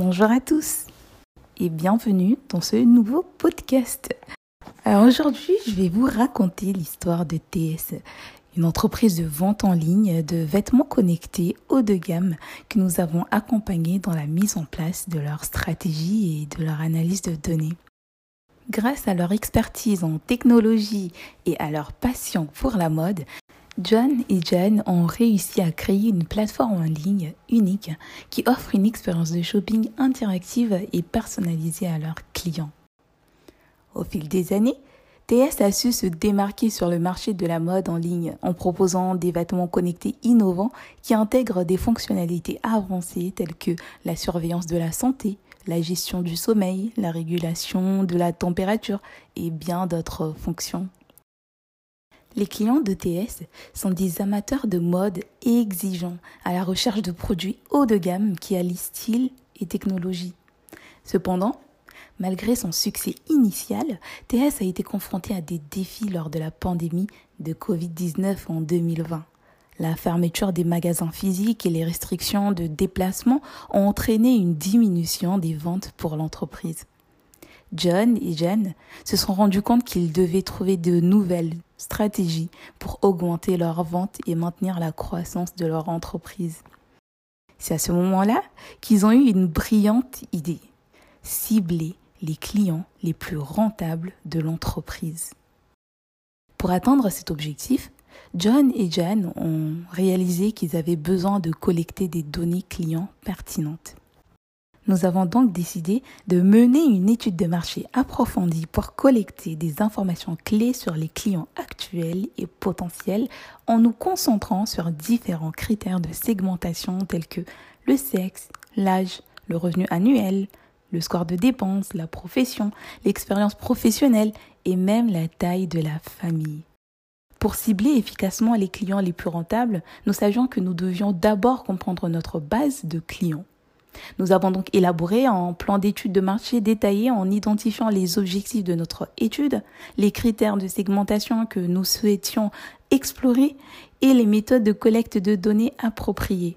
Bonjour à tous et bienvenue dans ce nouveau podcast. Alors aujourd'hui, je vais vous raconter l'histoire de TS, une entreprise de vente en ligne de vêtements connectés haut de gamme que nous avons accompagné dans la mise en place de leur stratégie et de leur analyse de données. Grâce à leur expertise en technologie et à leur passion pour la mode, John et Jen ont réussi à créer une plateforme en ligne unique qui offre une expérience de shopping interactive et personnalisée à leurs clients. Au fil des années, TS a su se démarquer sur le marché de la mode en ligne en proposant des vêtements connectés innovants qui intègrent des fonctionnalités avancées telles que la surveillance de la santé, la gestion du sommeil, la régulation de la température et bien d'autres fonctions. Les clients de TS sont des amateurs de mode exigeants, à la recherche de produits haut de gamme qui allient style et technologie. Cependant, malgré son succès initial, TS a été confronté à des défis lors de la pandémie de Covid-19 en 2020. La fermeture des magasins physiques et les restrictions de déplacement ont entraîné une diminution des ventes pour l'entreprise. John et Jen se sont rendus compte qu'ils devaient trouver de nouvelles stratégies pour augmenter leurs ventes et maintenir la croissance de leur entreprise. C'est à ce moment-là qu'ils ont eu une brillante idée, cibler les clients les plus rentables de l'entreprise. Pour atteindre cet objectif, John et Jen ont réalisé qu'ils avaient besoin de collecter des données clients pertinentes. Nous avons donc décidé de mener une étude de marché approfondie pour collecter des informations clés sur les clients actuels et potentiels en nous concentrant sur différents critères de segmentation tels que le sexe, l'âge, le revenu annuel, le score de dépenses, la profession, l'expérience professionnelle et même la taille de la famille. Pour cibler efficacement les clients les plus rentables, nous savions que nous devions d'abord comprendre notre base de clients. Nous avons donc élaboré un plan d'étude de marché détaillé en identifiant les objectifs de notre étude, les critères de segmentation que nous souhaitions explorer et les méthodes de collecte de données appropriées.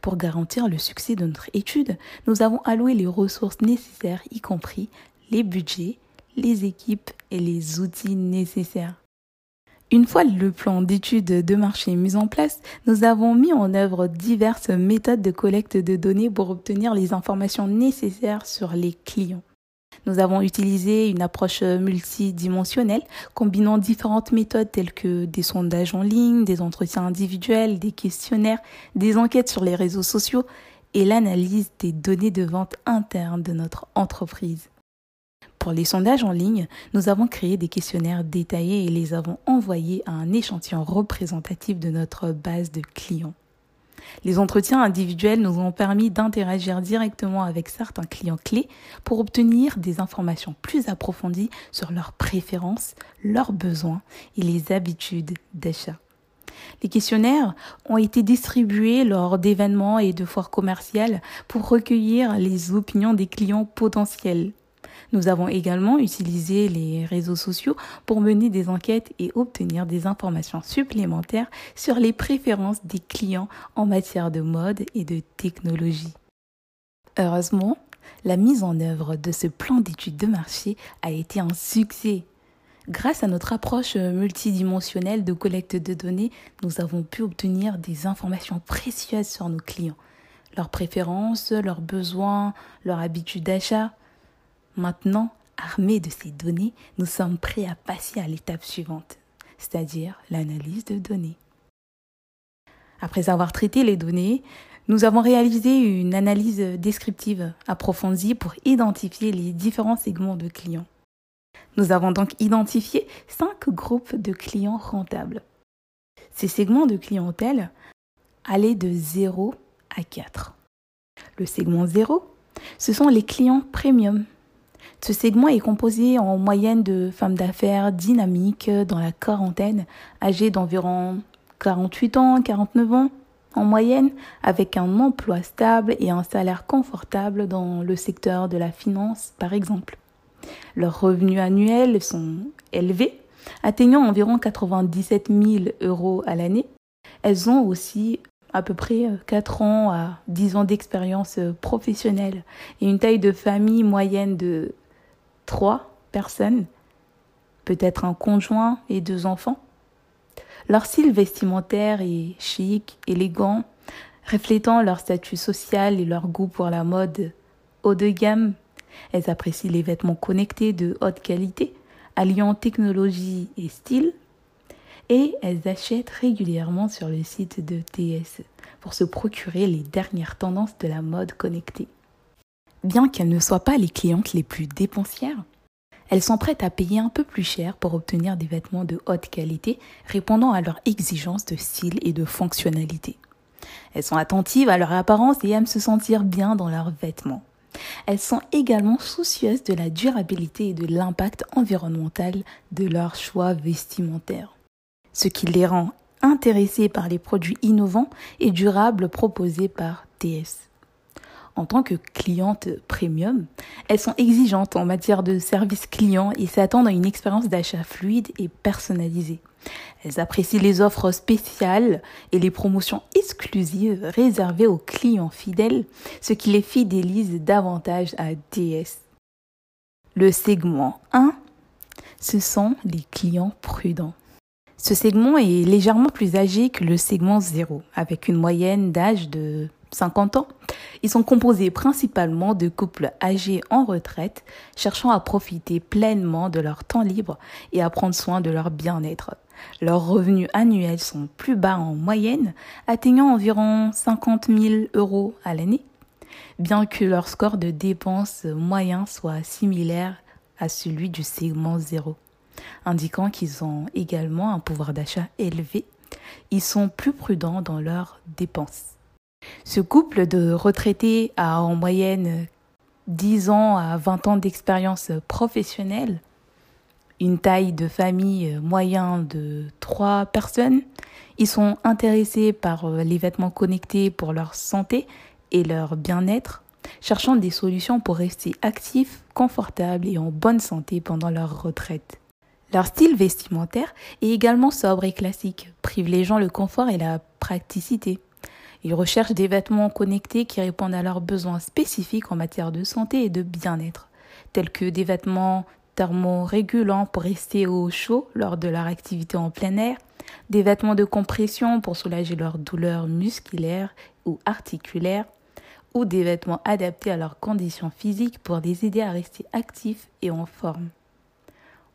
Pour garantir le succès de notre étude, nous avons alloué les ressources nécessaires, y compris les budgets, les équipes et les outils nécessaires. Une fois le plan d'étude de marché mis en place, nous avons mis en œuvre diverses méthodes de collecte de données pour obtenir les informations nécessaires sur les clients. Nous avons utilisé une approche multidimensionnelle, combinant différentes méthodes telles que des sondages en ligne, des entretiens individuels, des questionnaires, des enquêtes sur les réseaux sociaux et l'analyse des données de vente internes de notre entreprise. Pour les sondages en ligne, nous avons créé des questionnaires détaillés et les avons envoyés à un échantillon représentatif de notre base de clients. Les entretiens individuels nous ont permis d'interagir directement avec certains clients clés pour obtenir des informations plus approfondies sur leurs préférences, leurs besoins et les habitudes d'achat. Les questionnaires ont été distribués lors d'événements et de foires commerciales pour recueillir les opinions des clients potentiels nous avons également utilisé les réseaux sociaux pour mener des enquêtes et obtenir des informations supplémentaires sur les préférences des clients en matière de mode et de technologie. Heureusement, la mise en œuvre de ce plan d'étude de marché a été un succès. Grâce à notre approche multidimensionnelle de collecte de données, nous avons pu obtenir des informations précieuses sur nos clients, leurs préférences, leurs besoins, leurs habitudes d'achat. Maintenant, armés de ces données, nous sommes prêts à passer à l'étape suivante, c'est-à-dire l'analyse de données. Après avoir traité les données, nous avons réalisé une analyse descriptive approfondie pour identifier les différents segments de clients. Nous avons donc identifié cinq groupes de clients rentables. Ces segments de clientèle allaient de 0 à 4. Le segment 0, ce sont les clients premium ce segment est composé en moyenne de femmes d'affaires dynamiques dans la quarantaine, âgées d'environ 48 ans, 49 ans en moyenne, avec un emploi stable et un salaire confortable dans le secteur de la finance, par exemple. Leurs revenus annuels sont élevés, atteignant environ 97 000 euros à l'année. Elles ont aussi à peu près 4 ans à 10 ans d'expérience professionnelle et une taille de famille moyenne de 3 personnes, peut-être un conjoint et deux enfants. Leur style vestimentaire est chic, élégant, reflétant leur statut social et leur goût pour la mode haut de gamme. Elles apprécient les vêtements connectés de haute qualité, alliant technologie et style. Et elles achètent régulièrement sur le site de TS pour se procurer les dernières tendances de la mode connectée. Bien qu'elles ne soient pas les clientes les plus dépensières, elles sont prêtes à payer un peu plus cher pour obtenir des vêtements de haute qualité répondant à leurs exigences de style et de fonctionnalité. Elles sont attentives à leur apparence et aiment se sentir bien dans leurs vêtements. Elles sont également soucieuses de la durabilité et de l'impact environnemental de leurs choix vestimentaires, ce qui les rend intéressées par les produits innovants et durables proposés par TS en tant que cliente premium, elles sont exigeantes en matière de service client et s'attendent à une expérience d'achat fluide et personnalisée. Elles apprécient les offres spéciales et les promotions exclusives réservées aux clients fidèles, ce qui les fidélise davantage à DS. Le segment 1, ce sont les clients prudents. Ce segment est légèrement plus âgé que le segment 0, avec une moyenne d'âge de 50 ans. Ils sont composés principalement de couples âgés en retraite, cherchant à profiter pleinement de leur temps libre et à prendre soin de leur bien-être. Leurs revenus annuels sont plus bas en moyenne, atteignant environ 50 000 euros à l'année, bien que leur score de dépenses moyen soit similaire à celui du segment 0, indiquant qu'ils ont également un pouvoir d'achat élevé. Ils sont plus prudents dans leurs dépenses. Ce couple de retraités a en moyenne 10 ans à 20 ans d'expérience professionnelle, une taille de famille moyen de 3 personnes. Ils sont intéressés par les vêtements connectés pour leur santé et leur bien-être, cherchant des solutions pour rester actifs, confortables et en bonne santé pendant leur retraite. Leur style vestimentaire est également sobre et classique, privilégiant le confort et la praticité. Ils recherchent des vêtements connectés qui répondent à leurs besoins spécifiques en matière de santé et de bien-être, tels que des vêtements thermorégulants pour rester au chaud lors de leur activité en plein air, des vêtements de compression pour soulager leurs douleurs musculaires ou articulaires, ou des vêtements adaptés à leurs conditions physiques pour les aider à rester actifs et en forme.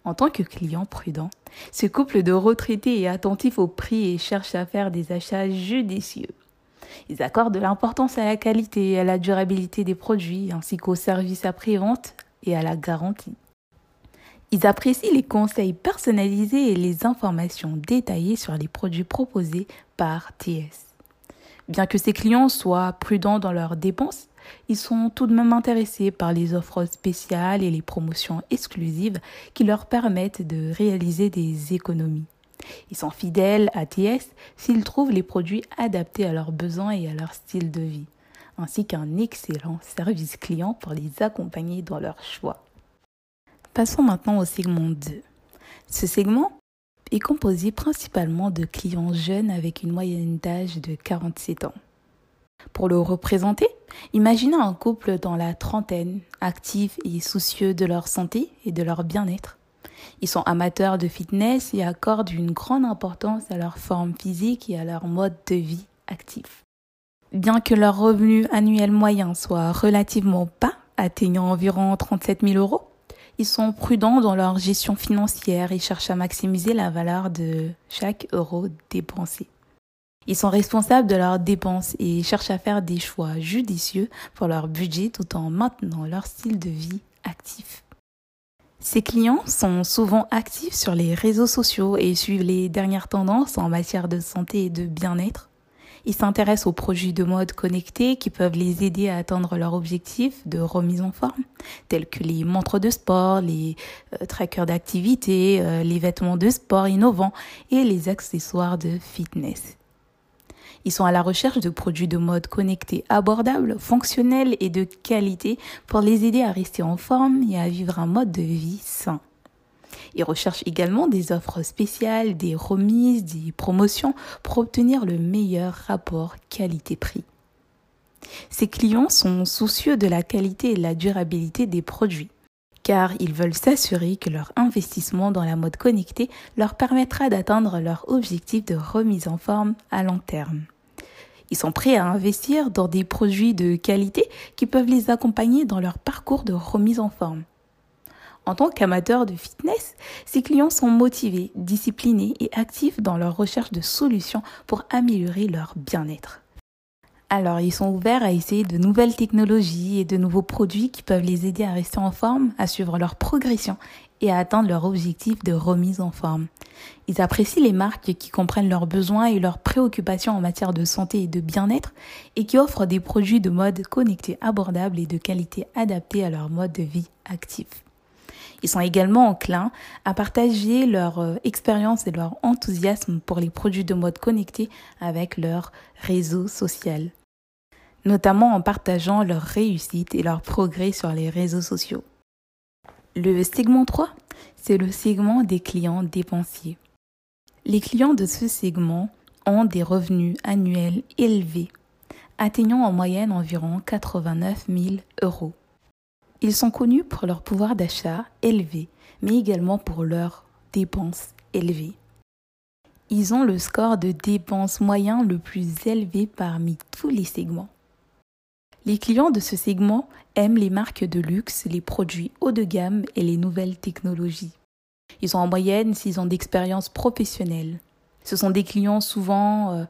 En tant que client prudent, ce couple de retraités est attentif au prix et cherche à faire des achats judicieux. Ils accordent de l'importance à la qualité et à la durabilité des produits, ainsi qu'au service après-vente et à la garantie. Ils apprécient les conseils personnalisés et les informations détaillées sur les produits proposés par TS. Bien que ces clients soient prudents dans leurs dépenses, ils sont tout de même intéressés par les offres spéciales et les promotions exclusives qui leur permettent de réaliser des économies. Ils sont fidèles à TS s'ils trouvent les produits adaptés à leurs besoins et à leur style de vie, ainsi qu'un excellent service client pour les accompagner dans leur choix. Passons maintenant au segment 2. Ce segment est composé principalement de clients jeunes avec une moyenne d'âge de 47 ans. Pour le représenter, imaginez un couple dans la trentaine, actif et soucieux de leur santé et de leur bien-être. Ils sont amateurs de fitness et accordent une grande importance à leur forme physique et à leur mode de vie actif. Bien que leur revenu annuel moyen soit relativement bas, atteignant environ 37 000 euros, ils sont prudents dans leur gestion financière et cherchent à maximiser la valeur de chaque euro dépensé. Ils sont responsables de leurs dépenses et cherchent à faire des choix judicieux pour leur budget tout en maintenant leur style de vie actif. Ces clients sont souvent actifs sur les réseaux sociaux et suivent les dernières tendances en matière de santé et de bien-être. Ils s'intéressent aux produits de mode connectés qui peuvent les aider à atteindre leurs objectifs de remise en forme, tels que les montres de sport, les euh, trackers d'activité, euh, les vêtements de sport innovants et les accessoires de fitness. Ils sont à la recherche de produits de mode connectés abordables, fonctionnels et de qualité pour les aider à rester en forme et à vivre un mode de vie sain. Ils recherchent également des offres spéciales, des remises, des promotions pour obtenir le meilleur rapport qualité-prix. Ces clients sont soucieux de la qualité et de la durabilité des produits car ils veulent s'assurer que leur investissement dans la mode connectée leur permettra d'atteindre leur objectif de remise en forme à long terme. Ils sont prêts à investir dans des produits de qualité qui peuvent les accompagner dans leur parcours de remise en forme. En tant qu'amateurs de fitness, ces clients sont motivés, disciplinés et actifs dans leur recherche de solutions pour améliorer leur bien-être. Alors, ils sont ouverts à essayer de nouvelles technologies et de nouveaux produits qui peuvent les aider à rester en forme, à suivre leur progression et à atteindre leur objectif de remise en forme. Ils apprécient les marques qui comprennent leurs besoins et leurs préoccupations en matière de santé et de bien-être et qui offrent des produits de mode connectés abordables et de qualité adaptés à leur mode de vie actif. Ils sont également enclins à partager leur euh, expérience et leur enthousiasme pour les produits de mode connectés avec leur réseau social notamment en partageant leurs réussites et leurs progrès sur les réseaux sociaux. Le segment 3, c'est le segment des clients dépensiers. Les clients de ce segment ont des revenus annuels élevés, atteignant en moyenne environ 89 000 euros. Ils sont connus pour leur pouvoir d'achat élevé, mais également pour leurs dépenses élevées. Ils ont le score de dépenses moyen le plus élevé parmi tous les segments. Les clients de ce segment aiment les marques de luxe, les produits haut de gamme et les nouvelles technologies. Ils ont en moyenne 6 ans d'expérience professionnelle. Ce sont des clients souvent euh,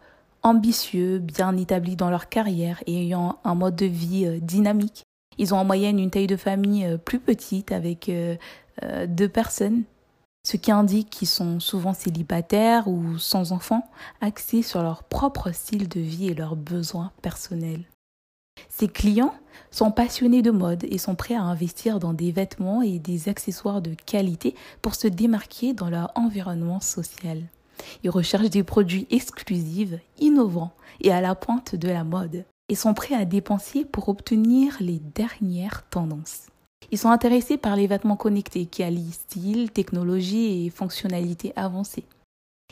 ambitieux, bien établis dans leur carrière et ayant un mode de vie euh, dynamique. Ils ont en moyenne une taille de famille euh, plus petite avec deux personnes, ce qui indique qu'ils sont souvent célibataires ou sans enfants, axés sur leur propre style de vie et leurs besoins personnels. Ces clients sont passionnés de mode et sont prêts à investir dans des vêtements et des accessoires de qualité pour se démarquer dans leur environnement social. Ils recherchent des produits exclusifs, innovants et à la pointe de la mode et sont prêts à dépenser pour obtenir les dernières tendances. Ils sont intéressés par les vêtements connectés qui allient style, technologie et fonctionnalités avancées.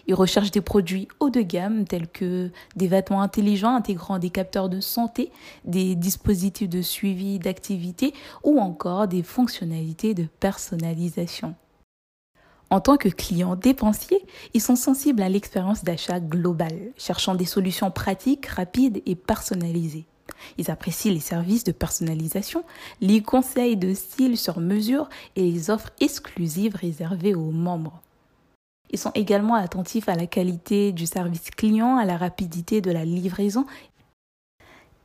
Ils recherchent des produits haut de gamme tels que des vêtements intelligents intégrant des capteurs de santé, des dispositifs de suivi d'activité ou encore des fonctionnalités de personnalisation. En tant que clients dépensiers, ils sont sensibles à l'expérience d'achat globale, cherchant des solutions pratiques, rapides et personnalisées. Ils apprécient les services de personnalisation, les conseils de style sur mesure et les offres exclusives réservées aux membres. Ils sont également attentifs à la qualité du service client, à la rapidité de la livraison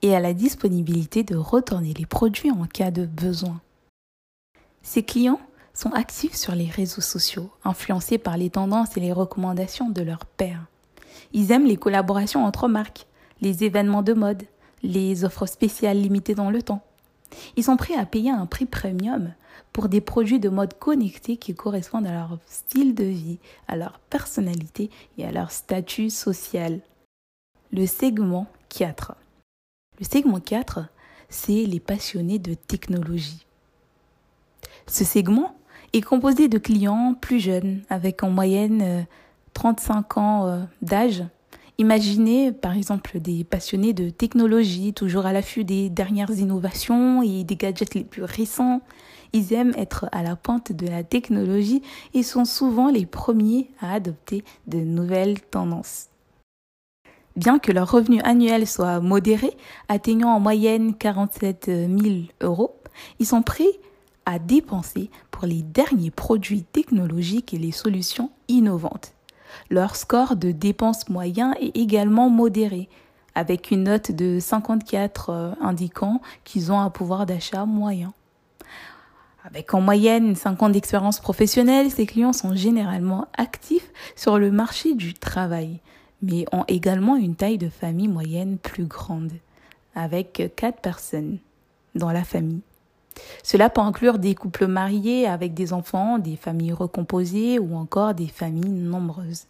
et à la disponibilité de retourner les produits en cas de besoin. Ces clients sont actifs sur les réseaux sociaux, influencés par les tendances et les recommandations de leurs pairs. Ils aiment les collaborations entre marques, les événements de mode, les offres spéciales limitées dans le temps. Ils sont prêts à payer un prix premium pour des produits de mode connecté qui correspondent à leur style de vie, à leur personnalité et à leur statut social. Le segment 4. Le segment 4, c'est les passionnés de technologie. Ce segment est composé de clients plus jeunes, avec en moyenne 35 euh, ans euh, d'âge. Imaginez par exemple des passionnés de technologie, toujours à l'affût des dernières innovations et des gadgets les plus récents, ils aiment être à la pointe de la technologie et sont souvent les premiers à adopter de nouvelles tendances. Bien que leur revenu annuel soit modéré, atteignant en moyenne 47 000 euros, ils sont prêts à dépenser pour les derniers produits technologiques et les solutions innovantes. Leur score de dépenses moyen est également modéré, avec une note de 54 euh, indiquant qu'ils ont un pouvoir d'achat moyen. Avec en moyenne 5 ans d'expérience professionnelle, ces clients sont généralement actifs sur le marché du travail, mais ont également une taille de famille moyenne plus grande, avec 4 personnes dans la famille. Cela peut inclure des couples mariés avec des enfants, des familles recomposées ou encore des familles nombreuses.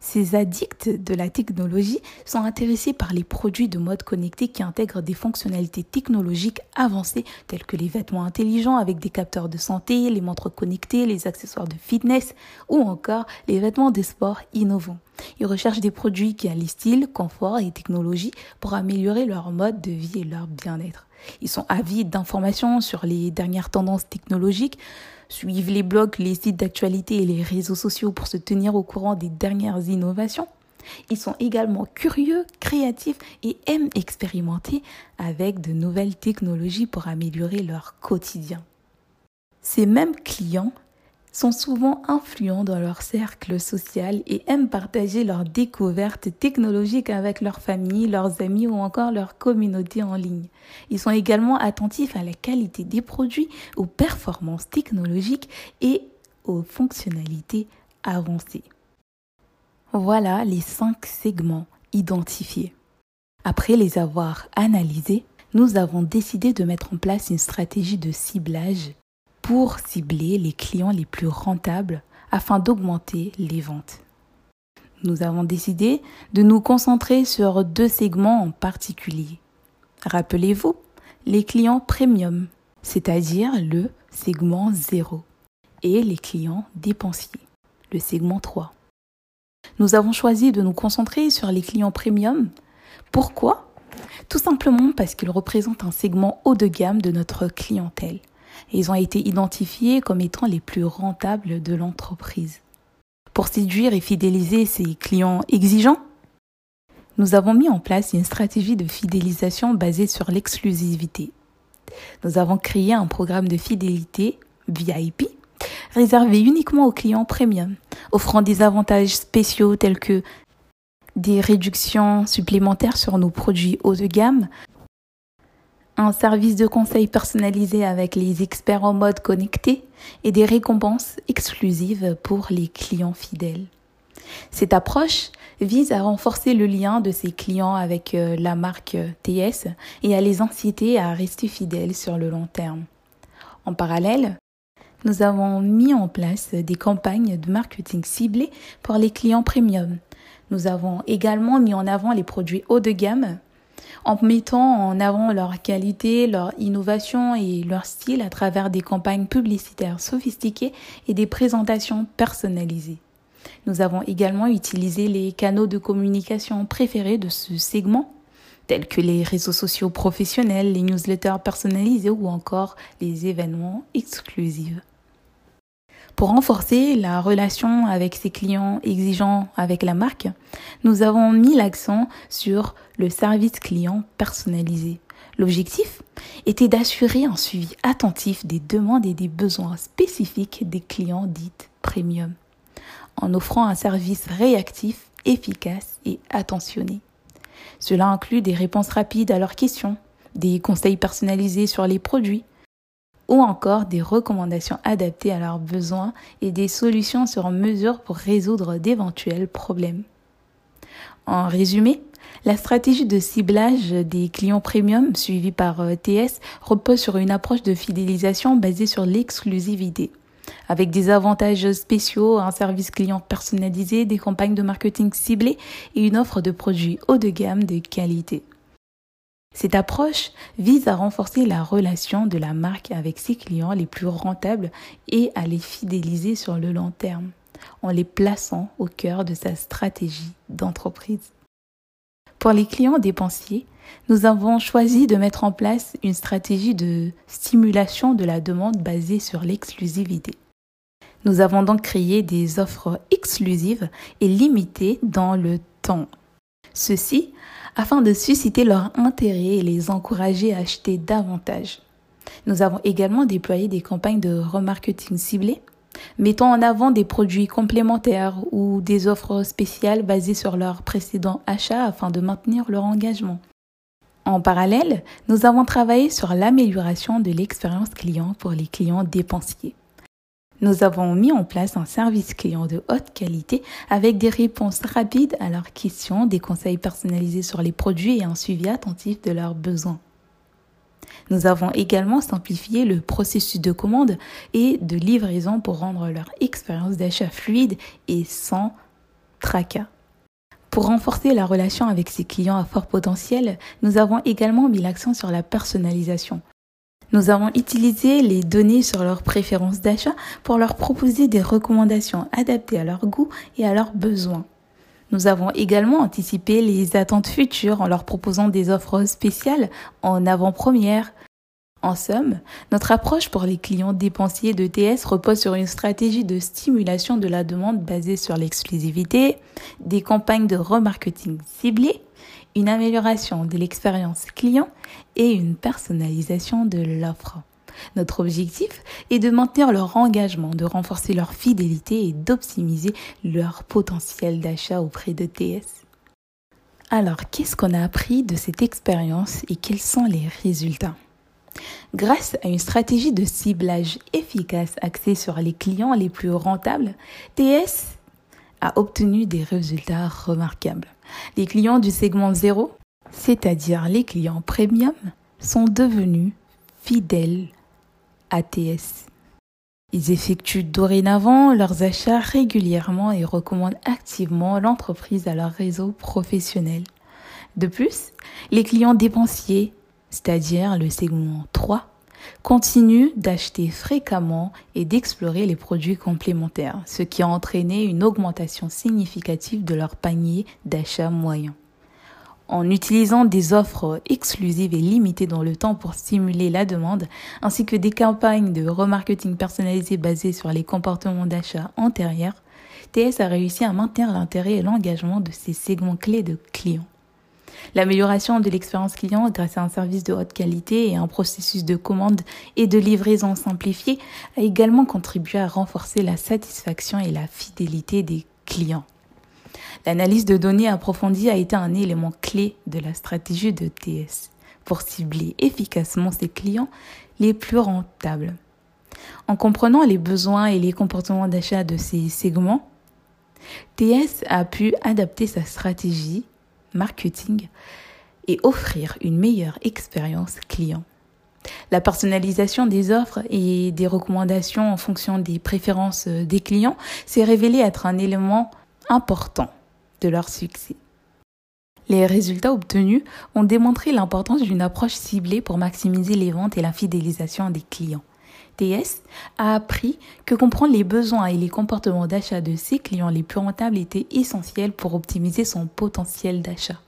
Ces addicts de la technologie sont intéressés par les produits de mode connecté qui intègrent des fonctionnalités technologiques avancées telles que les vêtements intelligents avec des capteurs de santé, les montres connectées, les accessoires de fitness ou encore les vêtements de sport innovants. Ils recherchent des produits qui allient style, confort et technologie pour améliorer leur mode de vie et leur bien-être. Ils sont avides d'informations sur les dernières tendances technologiques, suivent les blogs, les sites d'actualité et les réseaux sociaux pour se tenir au courant des dernières innovations. Ils sont également curieux, créatifs et aiment expérimenter avec de nouvelles technologies pour améliorer leur quotidien. Ces mêmes clients sont souvent influents dans leur cercle social et aiment partager leurs découvertes technologiques avec leur famille, leurs amis ou encore leur communauté en ligne. Ils sont également attentifs à la qualité des produits, aux performances technologiques et aux fonctionnalités avancées. Voilà les cinq segments identifiés. Après les avoir analysés, nous avons décidé de mettre en place une stratégie de ciblage pour cibler les clients les plus rentables afin d'augmenter les ventes. Nous avons décidé de nous concentrer sur deux segments en particulier. Rappelez-vous, les clients premium, c'est-à-dire le segment 0, et les clients dépensiers, le segment 3. Nous avons choisi de nous concentrer sur les clients premium. Pourquoi? Tout simplement parce qu'ils représentent un segment haut de gamme de notre clientèle ils ont été identifiés comme étant les plus rentables de l'entreprise. Pour séduire et fidéliser ces clients exigeants, nous avons mis en place une stratégie de fidélisation basée sur l'exclusivité. Nous avons créé un programme de fidélité VIP réservé uniquement aux clients premium, offrant des avantages spéciaux tels que des réductions supplémentaires sur nos produits haut de gamme, un service de conseil personnalisé avec les experts en mode connecté et des récompenses exclusives pour les clients fidèles. Cette approche vise à renforcer le lien de ces clients avec euh, la marque euh, TS et à les inciter à rester fidèles sur le long terme. En parallèle, nous avons mis en place des campagnes de marketing ciblées pour les clients premium. Nous avons également mis en avant les produits haut de gamme en mettant en avant leur qualité, leur innovation et leur style à travers des campagnes publicitaires sophistiquées et des présentations personnalisées. Nous avons également utilisé les canaux de communication préférés de ce segment, tels que les réseaux sociaux professionnels, les newsletters personnalisés ou encore les événements exclusifs. Pour renforcer la relation avec ses clients exigeants avec la marque, nous avons mis l'accent sur le service client personnalisé. L'objectif était d'assurer un suivi attentif des demandes et des besoins spécifiques des clients dits premium, en offrant un service réactif, efficace et attentionné. Cela inclut des réponses rapides à leurs questions, des conseils personnalisés sur les produits, ou encore des recommandations adaptées à leurs besoins et des solutions sur mesure pour résoudre d'éventuels problèmes. En résumé, la stratégie de ciblage des clients premium suivie par euh, TS repose sur une approche de fidélisation basée sur l'exclusivité, avec des avantages spéciaux, un service client personnalisé, des campagnes de marketing ciblées et une offre de produits haut de gamme de qualité. Cette approche vise à renforcer la relation de la marque avec ses clients les plus rentables et à les fidéliser sur le long terme, en les plaçant au cœur de sa stratégie d'entreprise. Pour les clients dépensiers, nous avons choisi de mettre en place une stratégie de stimulation de la demande basée sur l'exclusivité. Nous avons donc créé des offres exclusives et limitées dans le temps. Ceci afin de susciter leur intérêt et les encourager à acheter davantage. Nous avons également déployé des campagnes de remarketing ciblées, mettant en avant des produits complémentaires ou des offres spéciales basées sur leur précédent achat afin de maintenir leur engagement. En parallèle, nous avons travaillé sur l'amélioration de l'expérience client pour les clients dépensiers. Nous avons mis en place un service client de haute qualité avec des réponses rapides à leurs questions, des conseils personnalisés sur les produits et un suivi attentif de leurs besoins. Nous avons également simplifié le processus de commande et de livraison pour rendre leur expérience d'achat fluide et sans tracas. Pour renforcer la relation avec ses clients à fort potentiel, nous avons également mis l'accent sur la personnalisation. Nous avons utilisé les données sur leurs préférences d'achat pour leur proposer des recommandations adaptées à leurs goûts et à leurs besoins. Nous avons également anticipé les attentes futures en leur proposant des offres spéciales en avant-première. En somme, notre approche pour les clients dépensiers de TS repose sur une stratégie de stimulation de la demande basée sur l'exclusivité, des campagnes de remarketing ciblées, une amélioration de l'expérience client et une personnalisation de l'offre. Notre objectif est de maintenir leur engagement, de renforcer leur fidélité et d'optimiser leur potentiel d'achat auprès de TS. Alors, qu'est-ce qu'on a appris de cette expérience et quels sont les résultats? Grâce à une stratégie de ciblage efficace axée sur les clients les plus rentables, TS a obtenu des résultats remarquables. Les clients du segment 0, c'est-à-dire les clients premium, sont devenus fidèles ATS. Ils effectuent dorénavant leurs achats régulièrement et recommandent activement l'entreprise à leur réseau professionnel. De plus, les clients dépensiers, c'est-à-dire le segment 3, continuent d'acheter fréquemment et d'explorer les produits complémentaires, ce qui a entraîné une augmentation significative de leur panier d'achat moyen en utilisant des offres exclusives et limitées dans le temps pour stimuler la demande, ainsi que des campagnes de remarketing personnalisées basées sur les comportements d'achat antérieurs, TS a réussi à maintenir l'intérêt et l'engagement de ses segments clés de clients. L'amélioration de l'expérience client grâce à un service de haute qualité et un processus de commande et de livraison simplifié a également contribué à renforcer la satisfaction et la fidélité des clients. L'analyse de données approfondie a été un élément clé de la stratégie de TS pour cibler efficacement ses clients les plus rentables. En comprenant les besoins et les comportements d'achat de ces segments, TS a pu adapter sa stratégie marketing et offrir une meilleure expérience client. La personnalisation des offres et des recommandations en fonction des préférences des clients s'est révélée être un élément important de leur succès. Les résultats obtenus ont démontré l'importance d'une approche ciblée pour maximiser les ventes et la fidélisation des clients. TS a appris que comprendre les besoins et les comportements d'achat de ses clients les plus rentables était essentiel pour optimiser son potentiel d'achat.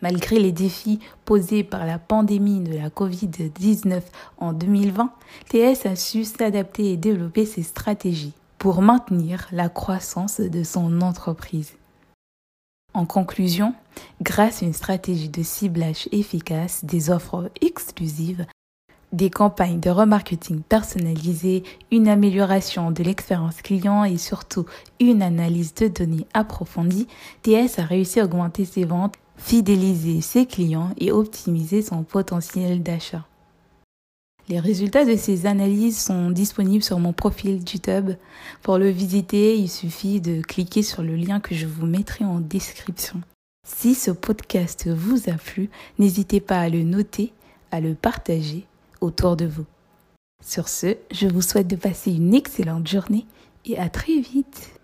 Malgré les défis posés par la pandémie de la Covid-19 en 2020, TS a su s'adapter et développer ses stratégies pour maintenir la croissance de son entreprise. En conclusion, grâce à une stratégie de ciblage efficace, des offres exclusives, des campagnes de remarketing personnalisées, une amélioration de l'expérience client et surtout une analyse de données approfondie, TS a réussi à augmenter ses ventes, fidéliser ses clients et optimiser son potentiel d'achat. Les résultats de ces analyses sont disponibles sur mon profil YouTube. Pour le visiter, il suffit de cliquer sur le lien que je vous mettrai en description. Si ce podcast vous a plu, n'hésitez pas à le noter, à le partager autour de vous. Sur ce, je vous souhaite de passer une excellente journée et à très vite.